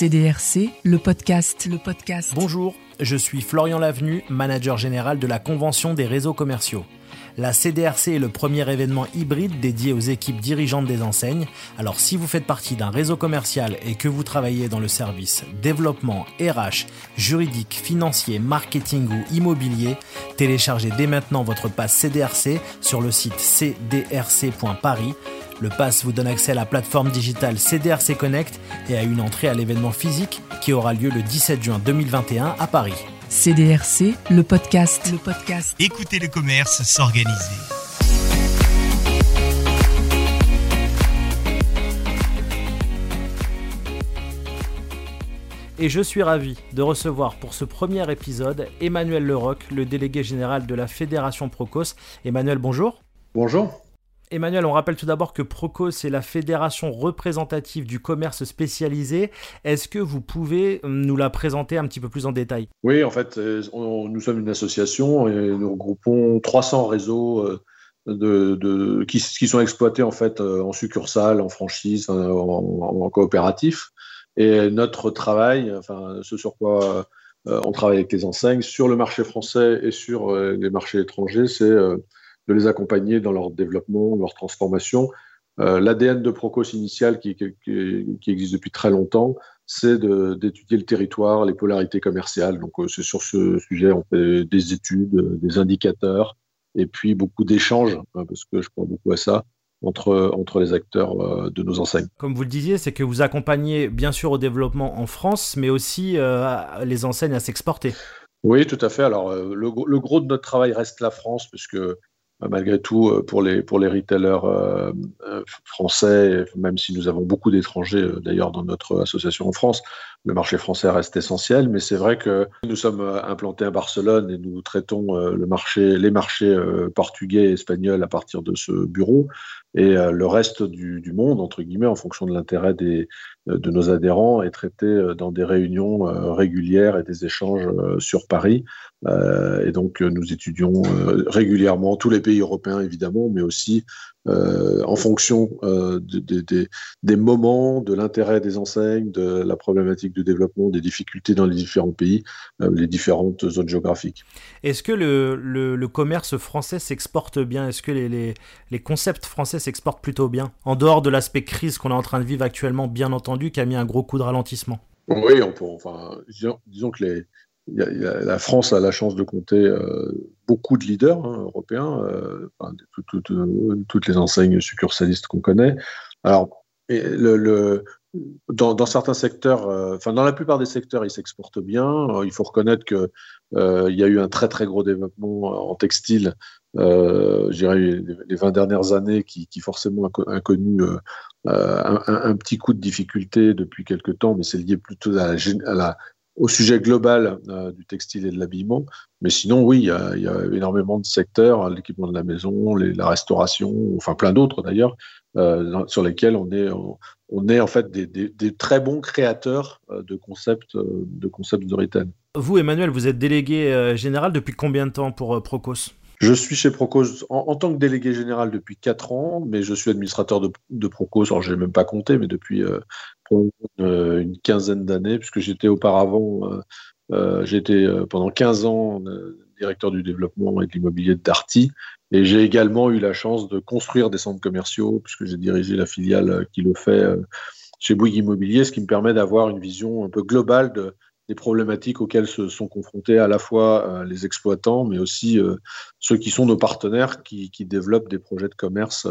CDRC, le podcast, le podcast. Bonjour, je suis Florian Lavenu, manager général de la Convention des réseaux commerciaux. La CDRC est le premier événement hybride dédié aux équipes dirigeantes des enseignes. Alors si vous faites partie d'un réseau commercial et que vous travaillez dans le service développement, RH, juridique, financier, marketing ou immobilier, téléchargez dès maintenant votre passe CDRC sur le site cdrc.paris. Le pass vous donne accès à la plateforme digitale CDRC Connect et à une entrée à l'événement physique qui aura lieu le 17 juin 2021 à Paris. CDRC, le podcast, le podcast. Écoutez le commerce s'organiser. Et je suis ravi de recevoir pour ce premier épisode Emmanuel Leroc, le délégué général de la Fédération Procos. Emmanuel, bonjour. Bonjour. Emmanuel, on rappelle tout d'abord que Procos est la fédération représentative du commerce spécialisé. Est-ce que vous pouvez nous la présenter un petit peu plus en détail? Oui, en fait, euh, nous sommes une association et nous regroupons 300 réseaux euh, qui, sont exploités en fait euh, en succursale, en franchise, en, coopératif. Et notre travail, enfin, ce sur quoi on travaille avec les enseignes sur le marché français et sur les marchés étrangers, c'est de les accompagner dans leur développement, leur transformation. Euh, L'ADN de Procos initial, qui, qui, existe depuis très longtemps, c'est d'étudier le territoire, les polarités commerciales. Donc, euh, c'est sur ce sujet, on fait des études, euh, des indicateurs, et puis beaucoup d'échanges, hein, parce que je crois beaucoup à ça, entre, entre les acteurs de nos enseignes. Comme vous le disiez, c'est que vous accompagnez bien sûr au développement en France, mais aussi les enseignes à s'exporter. Oui, tout à fait. Alors, le, le, gros de notre travail reste la France, puisque malgré tout, euh, pour les, pour les retailers euh, français, même si nous avons beaucoup d'étrangers d'ailleurs dans notre association en France, le marché français reste essentiel. Mais c'est vrai que nous sommes implantés à Barcelone et nous traitons le marché, les marchés portugais et espagnols à partir de ce bureau. Et le reste du, du monde, entre guillemets, en fonction de l'intérêt des, de nos adhérents, est traité dans des réunions régulières et des échanges sur Paris. et donc, nous étudions régulièrement tous les pays européens évidemment, mais aussi euh, en fonction euh, des moments, de l'intérêt des enseignes, de la problématique de développement, des difficultés dans les différents pays, euh, les différentes zones géographiques. Est-ce que le, commerce français s'exporte bien? Est-ce que les, les, concepts français s'exportent plutôt bien? En dehors de l'aspect crise qu'on est en train de vivre actuellement, bien entendu, qui a mis un gros coup de ralentissement. Oui, on peut, enfin, disons que les, la France a la chance de compter euh, beaucoup de leaders hein, européens, euh, toutes les enseignes succursalistes qu'on connaît. Alors, dans, certains secteurs, euh, enfin dans la plupart des secteurs, ils s'exportent bien. il faut reconnaître qu'il y a eu un très très gros développement en textile, je dirais les 20 dernières années, qui, forcément a, connu un, petit coup de difficulté depuis quelques temps, mais c'est lié plutôt à à la au sujet global euh, du textile et de l'habillement. Mais sinon, oui, il y, a, énormément de secteurs, hein, l'équipement de la maison, la restauration, enfin plein d'autres d'ailleurs, euh, sur lesquels on est, on, est en fait des, très bons créateurs euh, de concepts, de concepts de retail. Vous, Emmanuel, vous êtes délégué général depuis combien de temps pour Procos? Je suis chez Procos en, tant que délégué général depuis 4 ans, mais je suis administrateur de, de Procos, alors je n'ai même pas compté, mais depuis euh, une, quinzaine d'années, puisque j'étais auparavant, euh, euh, j'étais pendant 15 ans directeur du développement et de l'immobilier de Darty. Et j'ai également eu la chance de construire des centres commerciaux, puisque j'ai dirigé la filiale qui le fait chez Bouygues Immobilier, ce qui me permet d'avoir une vision un peu globale de, des problématiques auxquelles se sont confrontés à la fois les exploitants, mais aussi ceux qui sont nos partenaires qui, développent des projets de commerce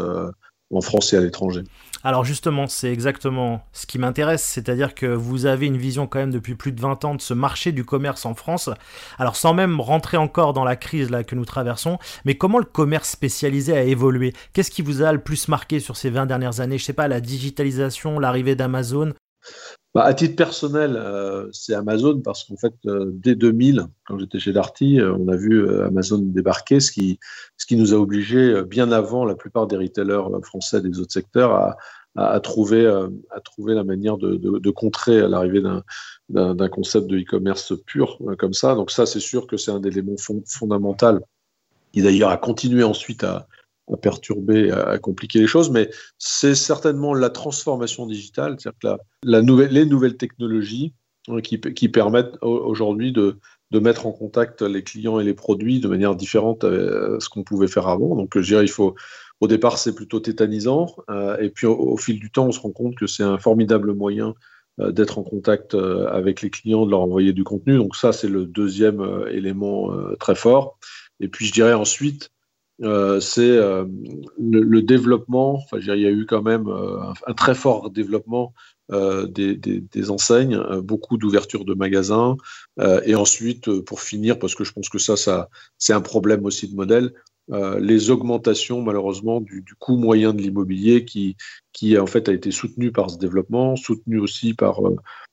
en France et à l'étranger. Alors justement, c'est exactement ce qui m'intéresse, c'est-à-dire que vous avez une vision quand même depuis plus de 20 ans de ce marché du commerce en France. Alors sans même rentrer encore dans la crise que nous traversons, mais comment le commerce spécialisé a évolué? Qu'est-ce qui vous a le plus marqué sur ces 20 dernières années? Je sais pas, la digitalisation, l'arrivée d'Amazon? Bah, à titre personnel, euh, c'est Amazon parce qu'en fait, euh, dès 2000, quand j'étais chez Darty, euh, on a vu Amazon débarquer, ce qui, ce qui nous a obligés, bien avant la plupart des retailers français des autres secteurs, à, trouver, à trouver la manière de contrer l'arrivée d'un concept de e-commerce pur comme ça. Donc ça, c'est sûr que c'est un élément fondamental qui d'ailleurs a continué ensuite à, perturber, à, compliquer les choses, mais c'est certainement la transformation digitale, c'est-à-dire que les nouvelles technologies hein, qui, permettent aujourd'hui de, mettre en contact les clients et les produits de manière différente à ce qu'on pouvait faire avant. Donc, je dirais, il faut, au départ, c'est plutôt tétanisant, euh, et puis au, fil du temps, on se rend compte que c'est un formidable moyen euh, d'être en contact euh, avec les clients, de leur envoyer du contenu. Donc ça, c'est le deuxième élément très fort. Et puis, je dirais ensuite, c'est le, développement. Enfin, il y a eu quand même un très fort développement euh, des, enseignes, euh, beaucoup d'ouverture de magasins, euh, et ensuite, pour finir, parce que je pense que ça, ça c'est un problème aussi de modèle, les augmentations malheureusement du, coût moyen de l'immobilier qui, qui en fait a été soutenu par ce développement, soutenu aussi par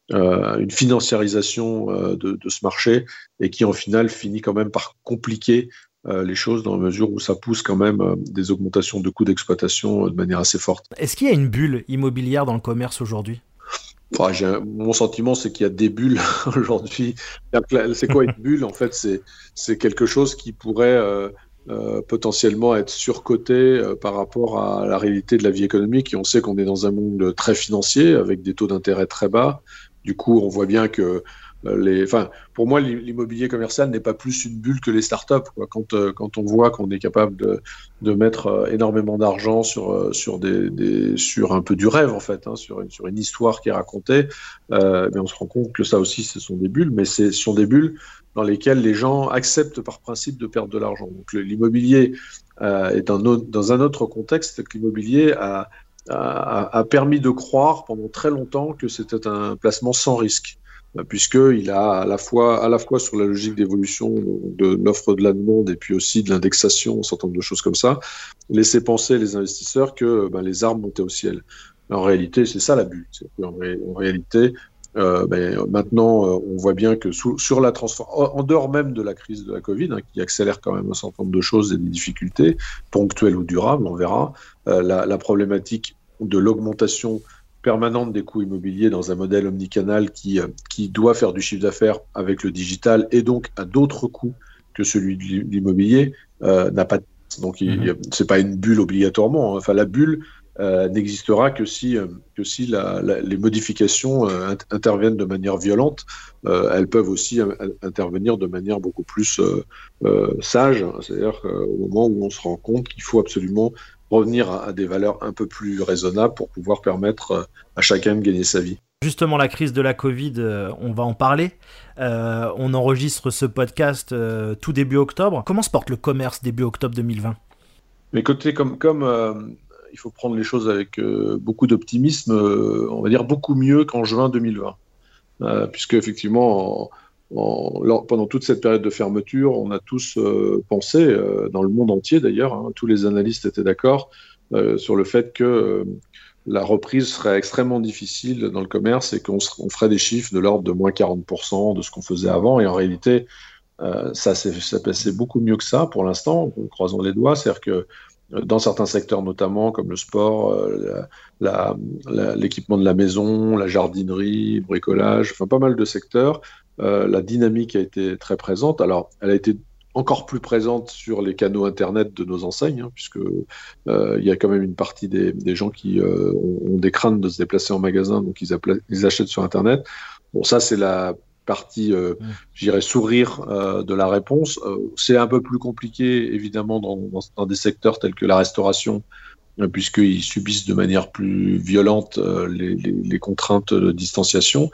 une financiarisation de, de, ce marché et qui en final finit quand même par compliquer les choses dans la mesure où ça pousse quand même des augmentations de coûts d'exploitation de manière assez forte. Est-ce qu'il y a une bulle immobilière dans le commerce aujourd'hui? Mon sentiment, c'est qu'il y a des bulles aujourd'hui. C'est quoi une bulle? En fait, c'est quelque chose qui pourrait euh, euh, potentiellement être surcoté euh, par rapport à la réalité de la vie économique. Et on sait qu'on est dans un monde très financier, avec des taux d'intérêt très bas. Du coup, on voit bien que les, enfin, pour moi, l'immobilier commercial n'est pas plus une bulle que les startups. Euh, quand on voit qu'on est capable de, mettre euh, énormément d'argent sur, euh, un peu du rêve, en fait, hein, sur, une, histoire qui est racontée, euh, mais on se rend compte que ça aussi, ce sont des bulles, mais ce sont des bulles dans lesquelles les gens acceptent par principe de perdre de l'argent. L'immobilier euh, est dans un autre contexte l'immobilier a, permis de croire pendant très longtemps que c'était un placement sans risque. Euh, puisqu'il a à la, fois, à la fois sur la logique d'évolution de l'offre de la demande et puis aussi de l'indexation, un certain nombre de choses comme ça, laisser penser les investisseurs que ben, les arbres montaient au ciel. En réalité, c'est ça la bulle. En, en, réalité, euh, ben, maintenant, euh, on voit bien que sur la transformation, en dehors même de la crise de la Covid, hein, qui accélère quand même un certain nombre de choses et des difficultés, ponctuelles ou durables, on verra, la, problématique de l'augmentation permanente des coûts immobiliers dans un modèle omnicanal qui, euh, qui doit faire du chiffre d'affaires avec le digital et donc à d'autres coûts que celui de l'immobilier euh, n'a pas donc mm c'est pas une bulle obligatoirement hein. enfin la bulle euh, n'existera que si que si la, les modifications interviennent de manière violente. Elles peuvent aussi intervenir de manière beaucoup plus sage c'est-à-dire au moment où on se rend compte qu'il faut absolument revenir à, des valeurs un peu plus raisonnables pour pouvoir permettre euh, à chacun de gagner sa vie. Justement, la crise de la Covid, euh, on va en parler. Euh, on enregistre ce podcast tout début octobre. Comment se porte le commerce début octobre 2020 Mais côté comme, comme il faut prendre les choses avec beaucoup d'optimisme, on va dire beaucoup mieux qu'en juin 2020. puisque effectivement, pendant toute cette période de fermeture, on a tous euh, pensé, euh, dans le monde entier d'ailleurs, hein, tous les analystes étaient d'accord euh, sur le fait que la reprise serait extrêmement difficile dans le commerce et qu'on ferait des chiffres de l'ordre de moins 40% de ce qu'on faisait avant. Et en réalité, ça s'est passé beaucoup mieux que ça pour l'instant, croisons les doigts. C'est-à-dire que dans certains secteurs notamment, comme le sport, l'équipement de la maison, la jardinerie, bricolage, enfin pas mal de secteurs, euh, la dynamique a été très présente. Alors, elle a été encore plus présente sur les canaux Internet de nos enseignes, hein, puisque euh, y a quand même une partie des, gens qui euh, ont, des craintes de se déplacer en magasin, donc ils, ils achètent sur Internet. Bon, ça, c'est la partie, euh, mmh. j'irais, sourire de la réponse. c'est un peu plus compliqué, évidemment, dans, dans, des secteurs tels que la restauration, puisqu'ils subissent de manière plus violente les, les, les, contraintes de distanciation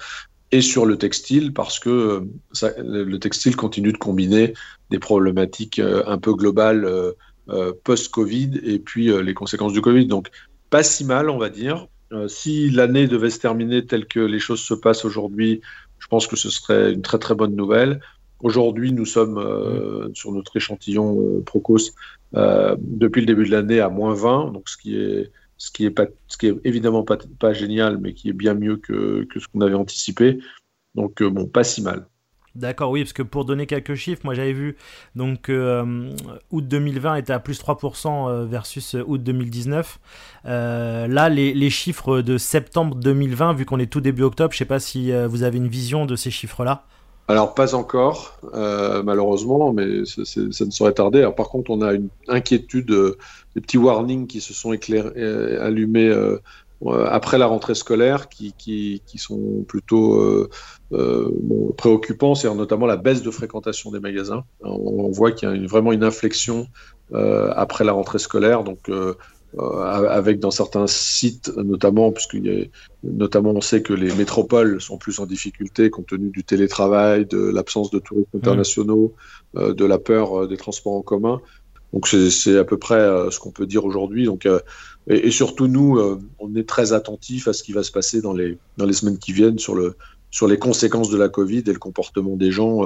et sur le textile parce que euh, ça, le textile continue de combiner des problématiques euh, un peu globales euh, post-Covid et puis les conséquences du Covid. Donc pas si mal, on va dire. si l'année devait se terminer telle que les choses se passent aujourd'hui, je pense que ce serait une très très bonne nouvelle. Aujourd'hui, nous sommes sur notre échantillon Procos depuis le début de l'année à moins 20, donc ce qui est ce qui est, pas, ce qui est évidemment pas, pas génial, mais qui est bien mieux que, que ce qu'on avait anticipé. Donc euh, bon, pas si mal. D'accord, oui, parce que pour donner quelques chiffres, moi j'avais vu, donc euh, août 2020 était à plus 3% euh, versus août 2019. là, les, chiffres de septembre 2020, vu qu'on est tout début octobre, je sais pas si vous avez une vision de ces chiffres-là. alors pas encore, malheureusement, mais ça ne saurait tarder. Alors, par contre, on a une inquiétude, des petits warnings qui se sont éclairés, allumés après la rentrée scolaire, qui, qui, qui sont plutôt bon, préoccupants, c'est notamment la baisse de fréquentation des magasins. On, voit qu'il y a une, vraiment une inflexion après la rentrée scolaire, donc euh, avec dans certains sites, notamment, puisque notamment on sait que les métropoles sont plus en difficulté compte tenu du télétravail, de l'absence de touristes mmh. internationaux, euh, de la peur euh, des transports en commun. Donc c'est à peu près ce qu'on peut dire aujourd'hui. Donc et, surtout nous, on est très attentifs à ce qui va se passer dans les dans les semaines qui viennent sur le sur les conséquences de la Covid et le comportement des gens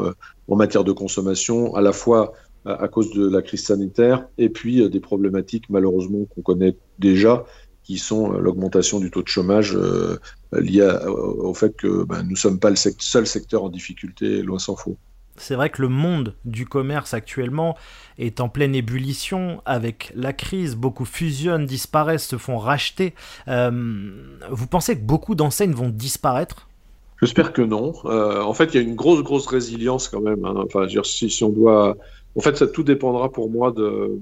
en matière de consommation, à la fois à cause de la crise sanitaire, et puis euh, des problématiques malheureusement qu'on connaît déjà, qui sont euh, l'augmentation du taux de chômage euh, lié au fait que ben, nous ne sommes pas le seul secteur en difficulté, loin s'en faut. C'est vrai que le monde du commerce actuellement est en pleine ébullition avec la crise. Beaucoup fusionnent, disparaissent, se font racheter. vous pensez que beaucoup d'enseignes vont disparaître? J'espère que non. en fait, il y a une grosse, grosse résilience quand même. Hein. Enfin, si, on doit en fait, ça tout dépendra pour moi de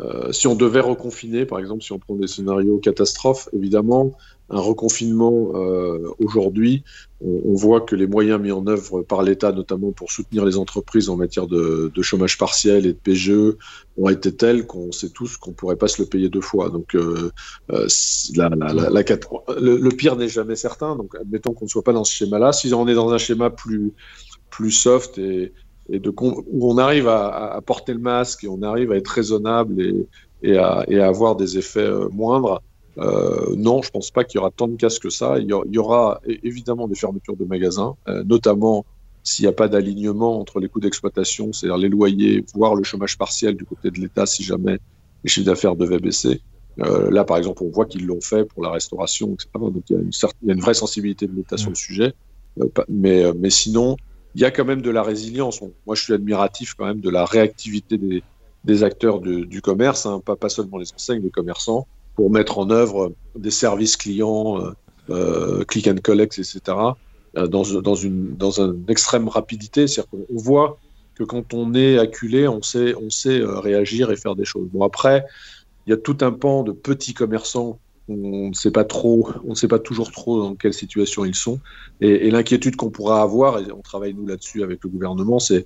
euh, si on devait reconfiner, par exemple, si on prend des scénarios catastrophes, évidemment, un reconfinement euh, aujourd'hui, on, voit que les moyens mis en œuvre par l'État, notamment pour soutenir les entreprises en matière de, chômage partiel et de PGE, ont été tels qu'on sait tous qu'on pourrait pas se le payer deux fois. Donc, euh, le, pire n'est jamais certain. Donc, admettons qu'on ne soit pas dans ce schéma-là. Si on est dans un schéma plus plus soft et, de où on arrive à, porter le masque et on arrive à être raisonnable et, à, avoir des effets euh, moindres. Euh, non, je pense pas qu'il y aura tant de casques que ça. Il y, aura, évidemment des fermetures de magasins, euh, notamment s'il n'y a pas d'alignement entre les coûts d'exploitation, c'est-à-dire les loyers, voire le chômage partiel du côté de l'État si jamais les chiffres d'affaires devaient baisser. Euh, là, par exemple, on voit qu'ils l'ont fait pour la restauration, etc. Donc il y a une, il y a une vraie sensibilité de l'État sur le sujet. Euh, mais, mais sinon, il y a quand même de la résilience. Moi, je suis admiratif quand même de la réactivité des, des acteurs du commerce, hein, pas, pas seulement les enseignes, les commerçants, pour mettre en œuvre des services clients, euh, euh click and collect, etc., euh, dans, dans, une, dans une extrême rapidité. C'est-à-dire qu'on voit que quand on est acculé, on sait, on sait euh, réagir et faire des choses. Bon, après, il y a tout un pan de petits commerçants on ne sait pas trop, on ne sait pas toujours trop dans quelle situation ils sont. Et, l'inquiétude qu'on pourra avoir, et on travaille nous là-dessus avec le gouvernement, c'est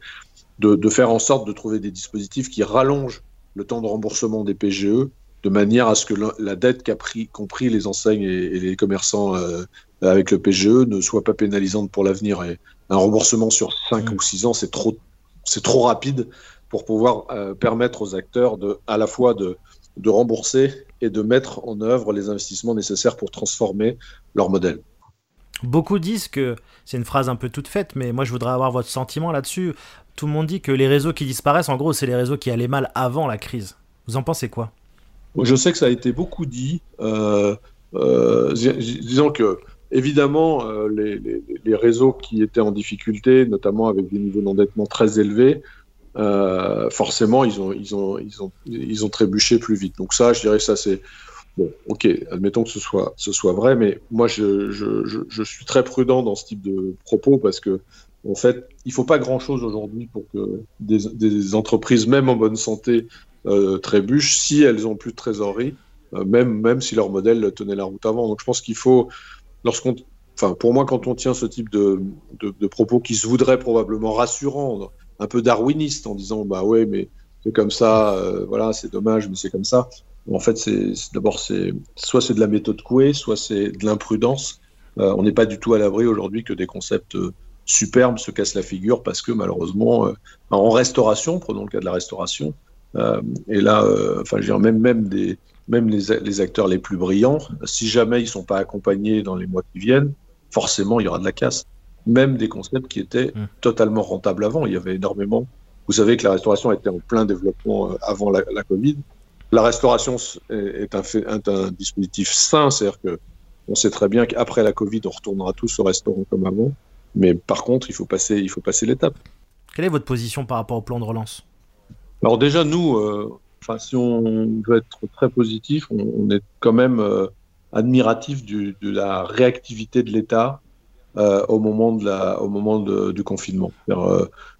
de, faire en sorte de trouver des dispositifs qui rallongent le temps de remboursement des PGE de manière à ce que la dette qu'a pris, les enseignes et, les commerçants euh, avec le PGE ne soit pas pénalisante pour l'avenir. Et un remboursement sur 5 mmh. ou 6 ans, c'est trop, c'est trop rapide pour pouvoir euh, permettre aux acteurs de, à la fois de, de rembourser et de mettre en œuvre les investissements nécessaires pour transformer leur modèle. Beaucoup disent que, c'est une phrase un peu toute faite, mais moi je voudrais avoir votre sentiment là-dessus. Tout le monde dit que les réseaux qui disparaissent, en gros, c'est les réseaux qui allaient mal avant la crise. Vous en pensez quoi? Je sais que ça a été beaucoup dit. Euh, euh, disons que, évidemment, euh, les, réseaux qui étaient en difficulté, notamment avec des niveaux d'endettement très élevés, forcément, ils ont, trébuché plus vite. Donc ça, je dirais ça, c'est... Bon, ok, admettons que ce soit, vrai, mais moi, je, suis très prudent dans ce type de propos parce que, en fait, il faut pas grand-chose aujourd'hui pour que des, entreprises, même en bonne santé, trébuchent si elles ont plus de trésorerie, euh, même, même si leur modèle tenait la route avant. Donc je pense qu'il faut, lorsqu'on... Enfin, pour moi, quand on tient ce type de, de, propos qui se voudraient probablement rassurants, un peu darwiniste en disant bah ouais mais c'est comme ça, euh, voilà c'est dommage mais c'est comme ça. En fait c'est d'abord c'est soit c'est de la méthode couée, soit c'est de l'imprudence. Euh, on n'est pas du tout à l'abri aujourd'hui que des concepts euh, superbes se cassent la figure parce que malheureusement en restauration, prenons le cas de la restauration, et là enfin je veux dire, même même des même les, les, acteurs les plus brillants, si jamais ils sont pas accompagnés dans les mois qui viennent, forcément il y aura de la casse même des concepts qui étaient mmh. totalement rentables avant. Il y avait énormément. Vous savez que la restauration était en plein développement euh, avant la, Covid. La restauration est un, fait, un, dispositif sain, c'est-à-dire que on sait très bien qu'après la Covid, on retournera tous au restaurant comme avant. Mais par contre, il faut passer, il faut passer l'étape. Quelle est votre position par rapport au plan de relance? Alors déjà, nous, euh, si on veut être très positif, on, est quand même euh, admiratif de la réactivité de l'État au moment, de la, au moment du confinement.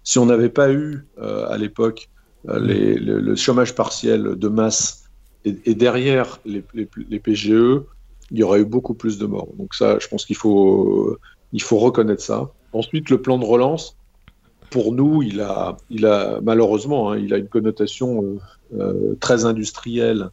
si on n'avait pas eu à l'époque le, chômage partiel de masse et, derrière les, les, PGE, il y aurait eu beaucoup plus de morts. Donc ça, je pense qu'il faut, il faut reconnaître ça. Ensuite, le plan de relance, pour nous, il a, il a malheureusement, hein, il a une connotation euh, euh, très industrielle,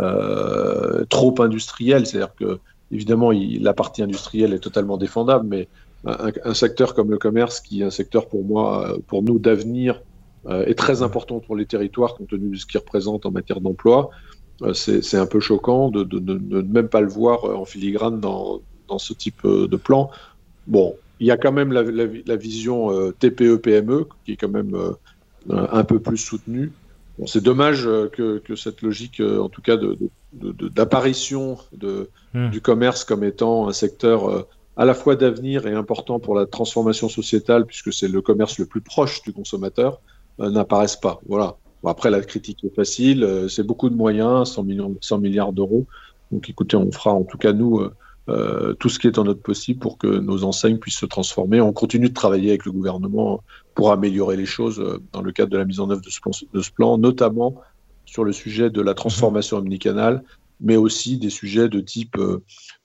euh, trop industrielle. C'est-à-dire que, évidemment, la partie industrielle est totalement défendable, mais un, secteur comme le commerce, qui est un secteur pour moi, pour nous d'avenir, est très important pour les territoires compte tenu de ce qu'il représente en matière d'emploi. c'est un peu choquant de, ne même pas le voir en filigrane dans, dans ce type de plan. Bon, il y a quand même la, vision euh, TPE-PME qui est quand même euh, un peu plus soutenue. Bon, c'est dommage euh, que, cette logique, en tout cas, d'apparition de, hmm. du commerce comme étant un secteur à la fois d'avenir et important pour la transformation sociétale, puisque c'est le commerce le plus proche du consommateur, n'apparaisse pas. Voilà. après, la critique est facile, c'est beaucoup de moyens, 100, millions, 100 milliards d'euros. Donc écoutez, on fera en tout cas, nous, euh, tout ce qui est en notre possible pour que nos enseignes puissent se transformer. On continue de travailler avec le gouvernement pour améliorer les choses euh, dans le cadre de la mise en œuvre de ce plan, notamment sur le sujet de la transformation omnicanale, mais aussi des sujets de type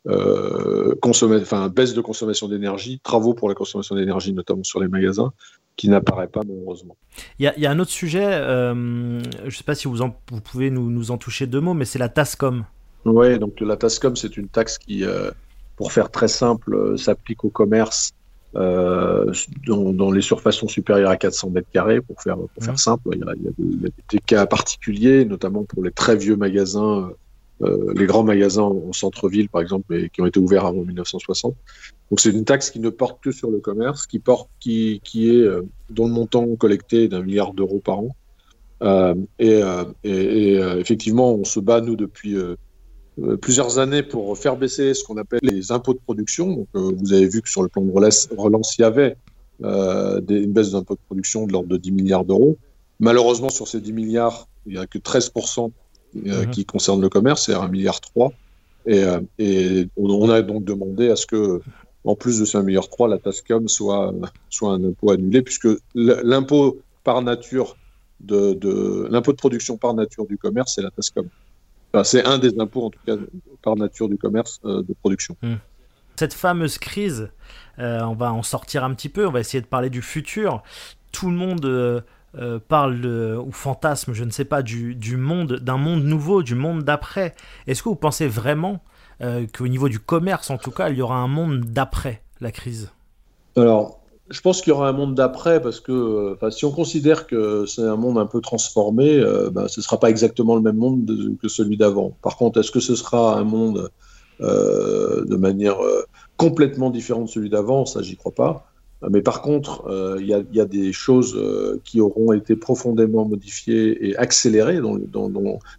euh, enfin, baisse de consommation d'énergie, travaux pour la consommation d'énergie, notamment sur les magasins, qui n'apparaît pas malheureusement. Il y, a un autre sujet, je ne sais pas si vous, vous pouvez nous, nous, en toucher deux mots, mais c'est la TASCOM. Oui, donc la TASCOM, c'est une taxe qui, euh, pour faire très simple, euh, s'applique au commerce euh, dont, les surfaces sont supérieures à 400 mètres carrés, pour faire, pour faire simple. Il y, a, des, cas particuliers, notamment pour les très vieux magasins, euh, les grands magasins en centre-ville, par exemple, et qui ont été ouverts avant 1960. Donc c'est une taxe qui ne porte que sur le commerce, qui porte, qui, qui est dont le montant collecté d'un milliard d'euros par an. et, et, et effectivement, on se bat nous depuis euh, plusieurs années pour faire baisser ce qu'on appelle les impôts de production. Donc, euh, vous avez vu que sur le plan de relance, il y avait euh, des, une baisse d'impôts de production de l'ordre de 10 milliards d'euros. Malheureusement, sur ces 10 milliards, il n'y a que 13% mhm. qui concernent le commerce, c'est 1 milliard 3. Et, et on, a donc demandé à ce que, en plus de ces 1 milliard 3, la TASCOM soit, soit un impôt annulé, puisque l'impôt par nature de, de l'impôt de production par nature du commerce, c'est la TASCOM c'est un des impôts, en tout cas, par nature du commerce euh, de production. Hmm. Cette fameuse crise, euh, on va en sortir un petit peu, on va essayer de parler du futur. Tout le monde euh, parle ou fantasme, je ne sais pas, du, du monde, d'un monde nouveau, du monde d'après. Est-ce que vous pensez vraiment qu'au niveau du commerce, en tout cas, il y aura un monde d'après la crise? Alors, je pense qu'il y aura un monde d'après parce que si on considère que c'est un monde un peu transformé, euh, ben, ce ne sera pas exactement le même monde que celui d'avant. Par contre, est-ce que ce sera un monde euh, de manière euh, complètement différente de celui d'avant? Ça, j'y crois pas. Mais par contre, il y, a des choses qui auront été profondément modifiées et accélérées,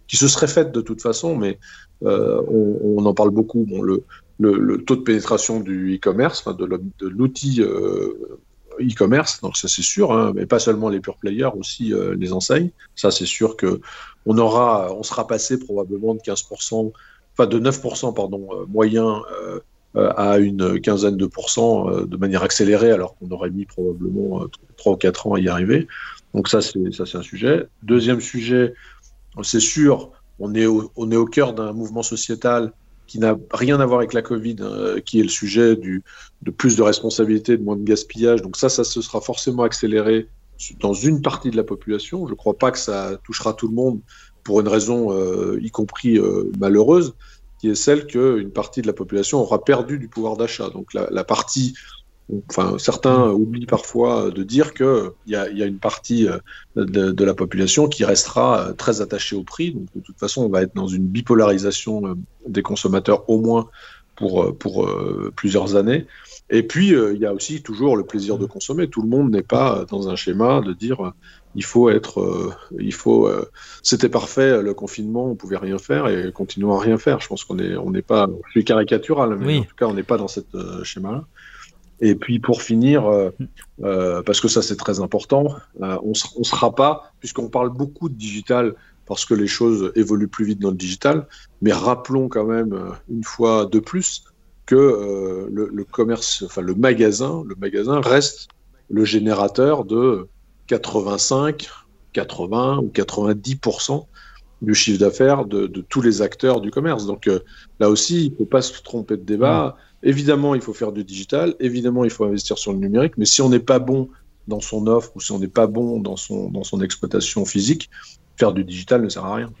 qui se seraient faites de toute façon, mais on, en parle beaucoup. Le, le, taux de pénétration du e-commerce, de l'outil euh, e-commerce, donc ça c'est sûr, hein, mais pas seulement les pure players, aussi euh, les enseignes. Ça c'est sûr que on aura, on sera passé probablement de 15%, enfin de 9% pardon euh, moyen à une quinzaine de pourcents de manière accélérée, alors qu'on aurait mis probablement 3 ou 4 ans à y arriver. Donc ça c'est ça c'est un sujet. Deuxième sujet, c'est sûr, on est on est au cœur d'un mouvement sociétal qui n'a rien à voir avec la Covid, hein, qui est le sujet du, de plus de responsabilité, de moins de gaspillage. Donc ça, ça se sera forcément accéléré dans une partie de la population. Je ne crois pas que ça touchera tout le monde pour une raison, euh, y compris euh, malheureuse, qui est celle qu'une partie de la population aura perdu du pouvoir d'achat. Donc la, la partie Enfin, certains oublient parfois de dire qu'il y, a, y a une partie euh, de, la population qui restera euh, très attachée au prix. Donc, de toute façon, on va être dans une bipolarisation euh, des consommateurs au moins pour, pour plusieurs années. Et puis, il y a aussi toujours le plaisir de consommer. Tout le monde n'est pas dans un schéma de dire il faut être, il faut, c'était parfait le confinement, on pouvait rien faire et continuons à rien faire. Je pense qu'on est, on n'est pas, je suis caricatural, mais en tout cas, on n'est pas dans cette schéma-là. Et puis pour finir, euh, euh, parce que ça c'est très important, euh, on ne sera pas, puisqu'on parle beaucoup de digital, parce que les choses évoluent plus vite dans le digital, mais rappelons quand même une fois de plus que euh, le, commerce, enfin le magasin, le magasin reste le générateur de 85, 80 ou 90 du chiffre d'affaires de, tous les acteurs du commerce. Donc euh, là aussi, il ne faut pas se tromper de débat. Évidemment, il faut faire du digital. Évidemment, il faut investir sur le numérique. Mais si on n'est pas bon dans son offre ou si on n'est pas bon dans son, dans son exploitation physique, faire du digital ne sert à rien.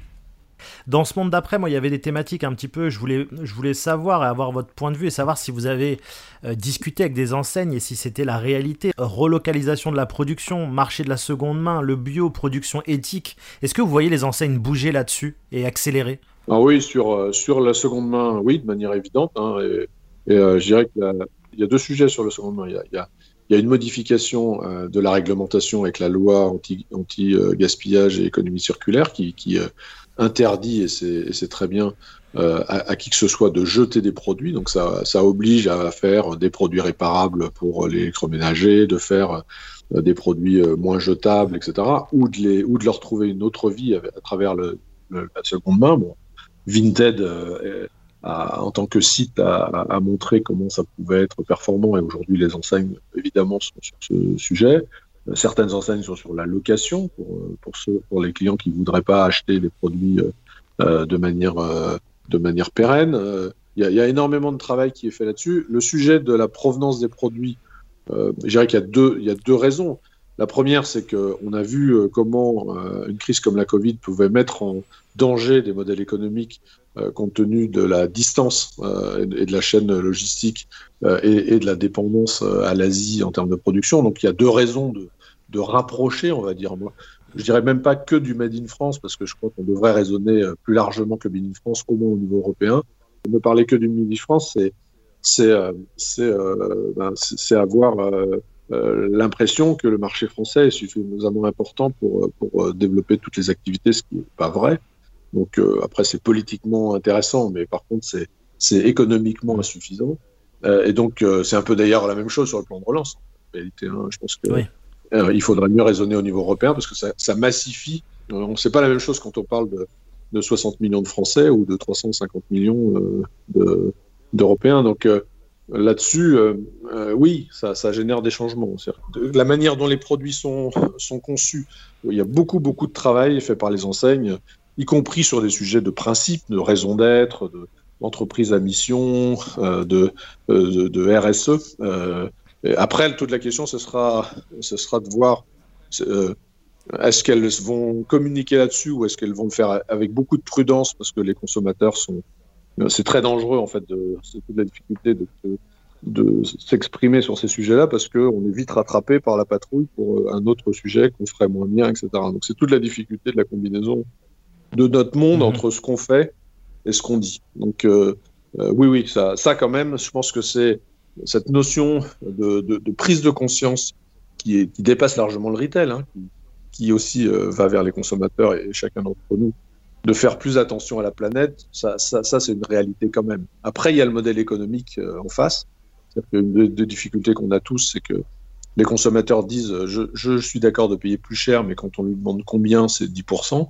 Dans ce monde d'après, moi, il y avait des thématiques un petit peu. Je voulais, je voulais savoir et avoir votre point de vue et savoir si vous avez euh, discuté avec des enseignes et si c'était la réalité. Relocalisation de la production, marché de la seconde main, le bio, production éthique. Est-ce que vous voyez les enseignes bouger là-dessus et accélérer? Ah Oui, sur, euh, sur la seconde main, oui, de manière évidente. Hein, et, euh, je dirais qu'il y a deux sujets sur la seconde main. Il y a, il y a une modification de la réglementation avec la loi anti-gaspillage et économie circulaire qui interdit, et c'est très bien, euh, à, qui que ce soit de jeter des produits. Donc ça, oblige à faire des produits réparables pour l'électroménager, de faire euh, des produits euh, moins jetables, etc. Ou de, les, ou de leur trouver une autre vie à, travers le, la seconde main. Bon, Vinted, en tant que site, a, a, montré comment ça pouvait être performant et aujourd'hui les enseignes, évidemment, sont sur ce sujet. Certaines enseignes sont sur la location pour, pour, ceux, pour les clients qui voudraient pas acheter les produits euh, de manière euh, pérenne. Il y, a énormément de travail qui est fait là-dessus. Le sujet de la provenance des produits, euh, je dirais qu'il y y a deux raisons. La première, c'est qu'on a vu comment une crise comme la Covid pouvait mettre en danger des modèles économiques euh, compte tenu de la distance euh, et de la chaîne logistique euh, et, de la dépendance à l'Asie en termes de production. Donc il y a deux raisons de, rapprocher, on va dire. Moi, je dirais même pas que du Made in France, parce que je crois qu'on devrait raisonner plus largement que Made in France, au moins au niveau européen. Ne parler que du Made in France, c'est c'est ben, avoir l'impression que le marché français est suffisamment important pour pour développer toutes les activités, ce qui n'est pas vrai. Donc euh, après, c'est politiquement intéressant, mais par contre, c'est c'est économiquement insuffisant. Euh, et donc, euh, c'est un peu d'ailleurs la même chose sur le plan de relance. En réalité, hein, je pense que il faudrait mieux raisonner au niveau européen parce que ça, ça massifie. on ne sait pas la même chose quand on parle de, de, 60 millions de Français ou de 350 millions de, d'Européens. Donc là-dessus, oui, ça, génère des changements. La manière dont les produits sont, conçus, il y a beaucoup, beaucoup de travail fait par les enseignes y compris sur des sujets de principe, de raison d'être, d'entreprise à mission, euh, de, euh, RSE. Euh, après, toute la question, ce sera, ce sera de voir est-ce qu'elles vont communiquer là-dessus ou est-ce qu'elles vont le faire avec beaucoup de prudence parce que les consommateurs sont. C'est très dangereux, en fait, c'est toute la difficulté de, de, s'exprimer sur ces sujets-là parce qu'on est vite rattrapé par la patrouille pour un autre sujet qu'on ferait moins bien, etc. Donc c'est toute la difficulté de la combinaison de notre monde mhm. entre ce qu'on fait et ce qu'on dit. Donc euh, euh, oui, oui, ça, ça quand même, je pense que c'est cette notion de, prise de conscience qui, est, qui dépasse largement le retail, hein, qui, aussi euh, va vers les consommateurs et chacun d'entre nous, de faire plus attention à la planète, ça, ça, ça c'est une réalité quand même. Après, il y a le modèle économique en face. Une des difficultés qu'on a tous, c'est que les consommateurs disent je, je suis d'accord de payer plus cher, mais quand on lui demande combien, c'est 10%.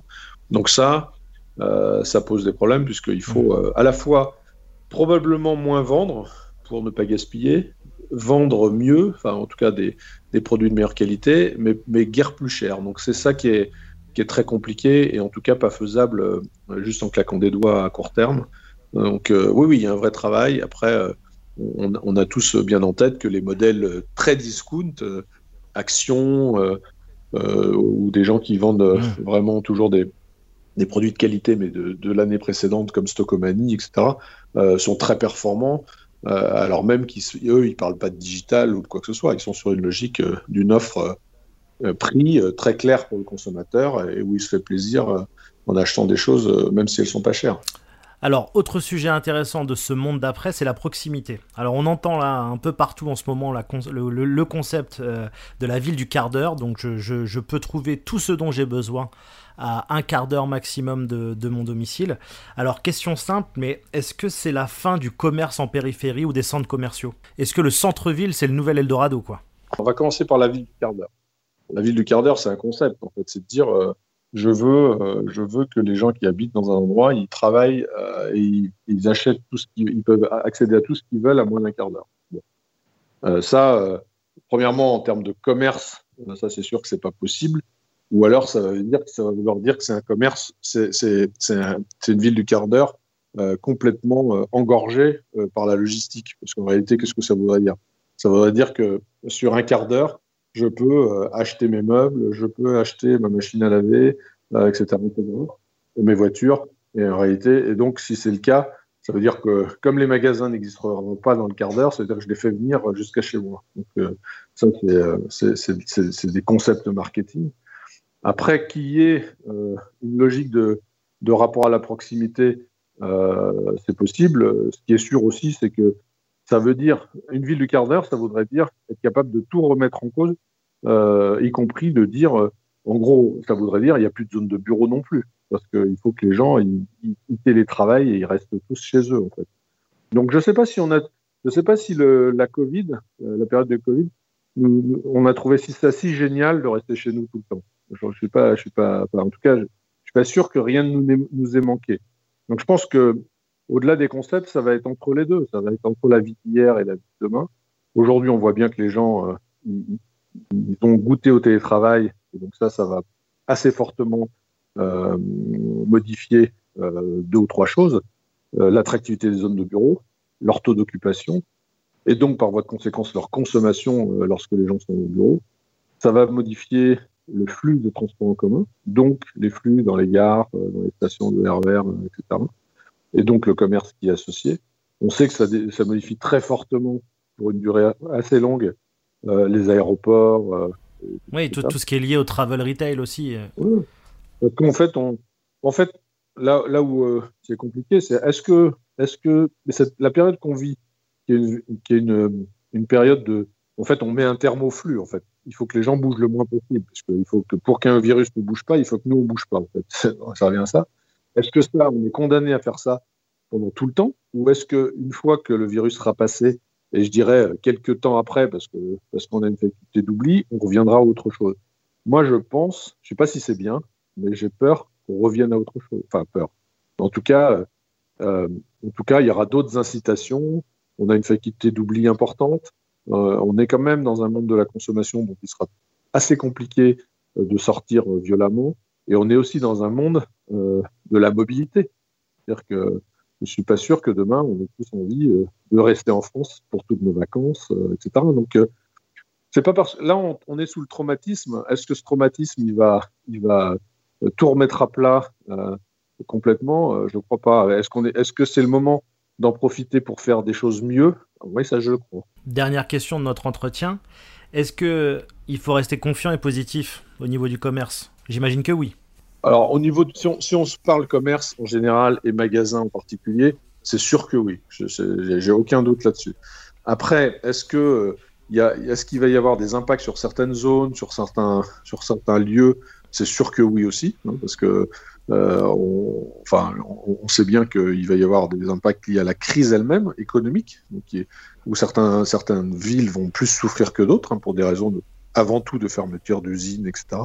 Donc ça, euh, ça pose des problèmes puisqu'il faut euh, à la fois probablement moins vendre pour ne pas gaspiller, vendre mieux, enfin en tout cas des, produits de meilleure qualité, mais, mais guère plus cher. Donc c'est ça qui est, qui est très compliqué et en tout cas pas faisable euh, juste en claquant des doigts à court terme. Donc oui, oui, il y a un vrai travail. Après, on, a tous bien en tête que les modèles très discount, actions ou des gens qui vendent mmh. vraiment toujours des, des produits de qualité, mais de, l'année précédente, comme Stockomanie, etc., euh, sont très performants, euh, alors même qu'eux, ils ne parlent pas de digital ou de quoi que ce soit. Ils sont sur une logique euh, d'une offre prix très claire pour le consommateur et où il se fait plaisir en achetant des choses, même si elles ne sont pas chères. Alors, autre sujet intéressant de ce monde d'après, c'est la proximité. Alors, on entend là un peu partout en ce moment le, concept de la ville du quart d'heure. Donc, je, peux trouver tout ce dont j'ai besoin à un quart d'heure maximum de, mon domicile. Alors question simple, mais est-ce que c'est la fin du commerce en périphérie ou des centres commerciaux? Est-ce que le centre-ville c'est le nouvel Eldorado quoi? On va commencer par la ville du quart d'heure. La ville du quart d'heure c'est un concept en fait, c'est de dire euh, je veux, je veux que les gens qui habitent dans un endroit, ils travaillent et ils, achètent tout ce qu'ils peuvent accéder à tout ce qu'ils veulent à moins d'un quart d'heure. ça, premièrement, en termes de commerce, ça c'est sûr que c'est pas possible. Ou alors ça veut dire que ça va vouloir dire que c'est un commerce, c'est une ville du quart d'heure euh, complètement euh, engorgée euh, par la logistique. Parce qu'en réalité, qu'est-ce que ça voudrait dire? Ça voudrait dire que sur un quart d'heure, je peux acheter mes meubles, je peux acheter ma machine à laver, etc., mes voitures. Et en réalité, et donc si c'est le cas, ça veut dire que comme les magasins n'existeront pas dans le quart d'heure, ça veut dire que je les fais venir jusqu'à chez moi. Donc ça, c'est des concepts marketing. Après, qu'il y ait euh, une logique de, rapport à la proximité, euh, c'est possible. Ce qui est sûr aussi, c'est que ça veut dire, une ville du quart d'heure, ça voudrait dire être capable de tout remettre en cause, euh, y compris de dire, en gros, ça voudrait dire, il n'y a plus de zone de bureau non plus, parce qu'il faut que les gens, ils, ils, télétravaillent et ils restent tous chez eux, en fait. Donc, je ne sais pas si on a, je sais pas si le, la Covid, la période de Covid, on a trouvé ça si génial de rester chez nous tout le temps. Je, je suis pas, je suis pas, en tout cas, je, suis pas sûr que rien ne nous, nous ait manqué. Donc, je pense que au-delà des concepts, ça va être entre les deux. Ça va être entre la vie d'hier et la vie de demain. Aujourd'hui, on voit bien que les gens, euh, ils, ont goûté au télétravail. Et donc ça, ça va assez fortement euh, modifier euh, deux ou trois choses. L'attractivité des zones de bureau, leur taux d'occupation, et donc par voie de conséquence leur consommation lorsque les gens sont au bureau. Ça va modifier le flux de transport en commun, donc les flux dans les gares, dans les stations de RER, etc. Et donc le commerce qui est associé. On sait que ça, ça modifie très fortement, pour une durée assez longue, euh, les aéroports. Euh, oui, tout, tout, ce qui est lié au travel retail aussi. Oui. Parce qu'en fait, on, en fait, là, là où euh, c'est compliqué, c'est est-ce que, est-ce que cette, la période qu'on vit, qui est, une, qui est une, une période de, en fait, on met un thermoflux, en fait il faut que les gens bougent le moins possible, parce qu'il faut que pour qu'un virus ne bouge pas, il faut que nous on bouge pas. En fait, ça revient à ça. Est-ce que ça, on est condamné à faire ça pendant tout le temps, ou est-ce que une fois que le virus sera passé, et je dirais quelques temps après, parce que parce qu'on a une faculté d'oubli, on reviendra à autre chose? Moi, je pense, je sais pas si c'est bien, mais j'ai peur qu'on revienne à autre chose. Enfin, peur. En tout cas, euh, en tout cas, il y aura d'autres incitations. On a une faculté d'oubli importante. Euh, on est quand même dans un monde de la consommation dont il sera assez compliqué euh, de sortir euh, violemment. Et on est aussi dans un monde de la mobilité. C'est-à-dire que je ne suis pas sûr que demain, on ait tous envie de rester en France pour toutes nos vacances, etc. Donc, c'est pas parce là on, est sous le traumatisme. Est-ce que ce traumatisme va, va tout remettre à plat euh, complètement? Je ne crois pas. Est-ce est, est-ce que c'est le moment d'en profiter pour faire des choses mieux? Oui, ça je le crois. Dernière question de notre entretien. Est-ce que il faut rester confiant et positif au niveau du commerce? J'imagine que oui. Alors, au niveau si, on, se parle commerce en général et magasin en particulier, c'est sûr que oui. J'ai aucun doute là-dessus. Après, est-ce que il est-ce qu'il va y avoir des impacts sur certaines zones, sur certains, sur certains lieux? C'est sûr que oui aussi, hein, parce que euh, on, enfin, on, sait bien qu'il va y avoir des impacts liés à la crise elle-même économique, donc où certains, certaines villes vont plus souffrir que d'autres hein, pour des raisons avant tout de fermeture d'usines, etc.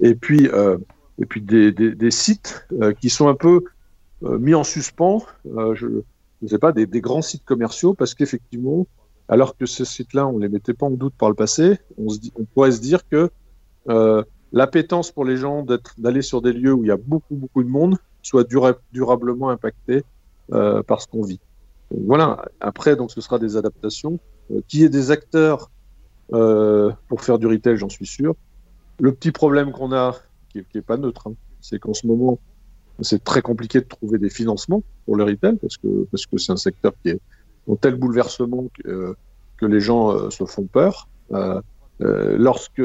Et puis, euh, et puis des, sites euh, qui sont un peu euh, mis en suspens, euh, je ne sais pas, des, grands sites commerciaux, parce qu'effectivement, alors que ces sites-là, on les mettait pas en doute par le passé, on, pourrait se dire que euh, l'appétence pour les gens d'aller sur des lieux où il y a beaucoup, beaucoup de monde soit dura durablement impactée par ce qu'on vit. Voilà, après, donc, ce sera des adaptations. Y ait des acteurs pour faire du retail, j'en suis sûr. Le petit problème qu'on a, qui n'est est pas neutre, hein, c'est qu'en ce moment, c'est très compliqué de trouver des financements pour le retail parce que parce que c'est un secteur qui est en tel bouleversement que, euh, les gens euh, se font peur. Euh, lorsque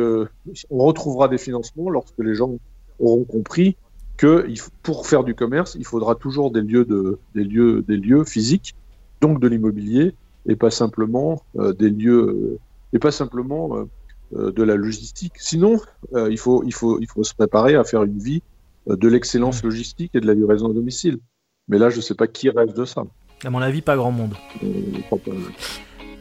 on retrouvera des financements, lorsque les gens auront compris que pour faire du commerce, il faudra toujours des lieux, de, des lieux, des lieux physiques, donc de l'immobilier, et pas simplement des lieux, et pas simplement de la logistique. Sinon, euh, il, faut, il, faut, il faut se préparer à faire une vie de l'excellence logistique et de la livraison à domicile. Mais là, je ne sais pas qui rêve de ça. À mon avis, pas grand monde.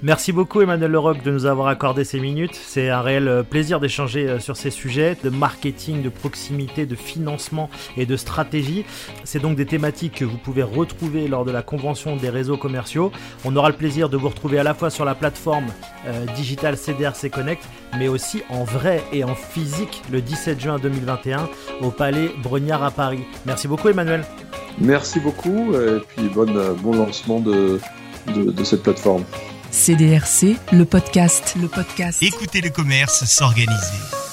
Merci beaucoup Emmanuel Leroc de nous avoir accordé ces minutes. C'est un réel euh, plaisir d'échanger euh, sur ces sujets de marketing, de proximité, de financement et de stratégie. C'est donc des thématiques que vous pouvez retrouver lors de la convention des réseaux commerciaux. On aura le plaisir de vous retrouver à la fois sur la plateforme euh, Digital CDRC Connect, mais aussi en vrai et en physique le 17 juin 2021 au Palais Brognard à Paris. Merci beaucoup Emmanuel. Merci beaucoup et puis bon lancement de, de cette plateforme. CDRC, le podcast, le podcast. Écoutez le commerce s'organiser.